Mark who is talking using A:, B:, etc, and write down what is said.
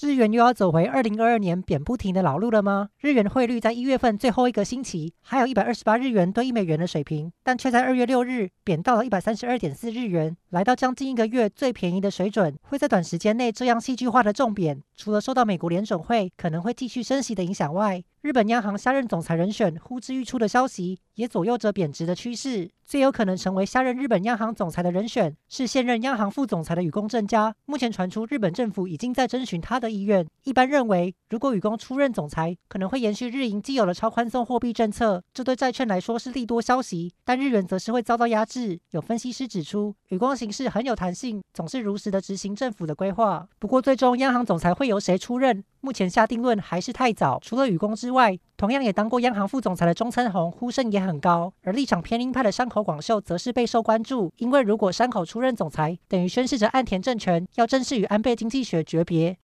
A: 日元又要走回二零二二年贬不停的老路了吗？日元汇率在一月份最后一个星期还有一百二十八日元兑一美元的水平，但却在二月六日贬到了一百三十二点四日元，来到将近一个月最便宜的水准。会在短时间内这样戏剧化的重贬，除了受到美国联准会可能会继续升息的影响外，日本央行下任总裁人选呼之欲出的消息也左右着贬值的趋势。最有可能成为下任日本央行总裁的人选是现任央行副总裁的雨宫正佳。目前传出日本政府已经在征询他的的意愿。一般认为，如果雨宫出任总裁，可能会延续日银既有的超宽松货币政策，这对债券来说是利多消息。但日元则是会遭到压制。有分析师指出，雨宫行事很有弹性，总是如实的执行政府的规划。不过，最终央行总裁会由谁出任？目前下定论还是太早。除了雨宫之外，同样也当过央行副总裁的中村宏呼声也很高，而立场偏鹰派的山口广秀则是备受关注。因为如果山口出任总裁，等于宣示着岸田政权要正式与安倍经济学诀别。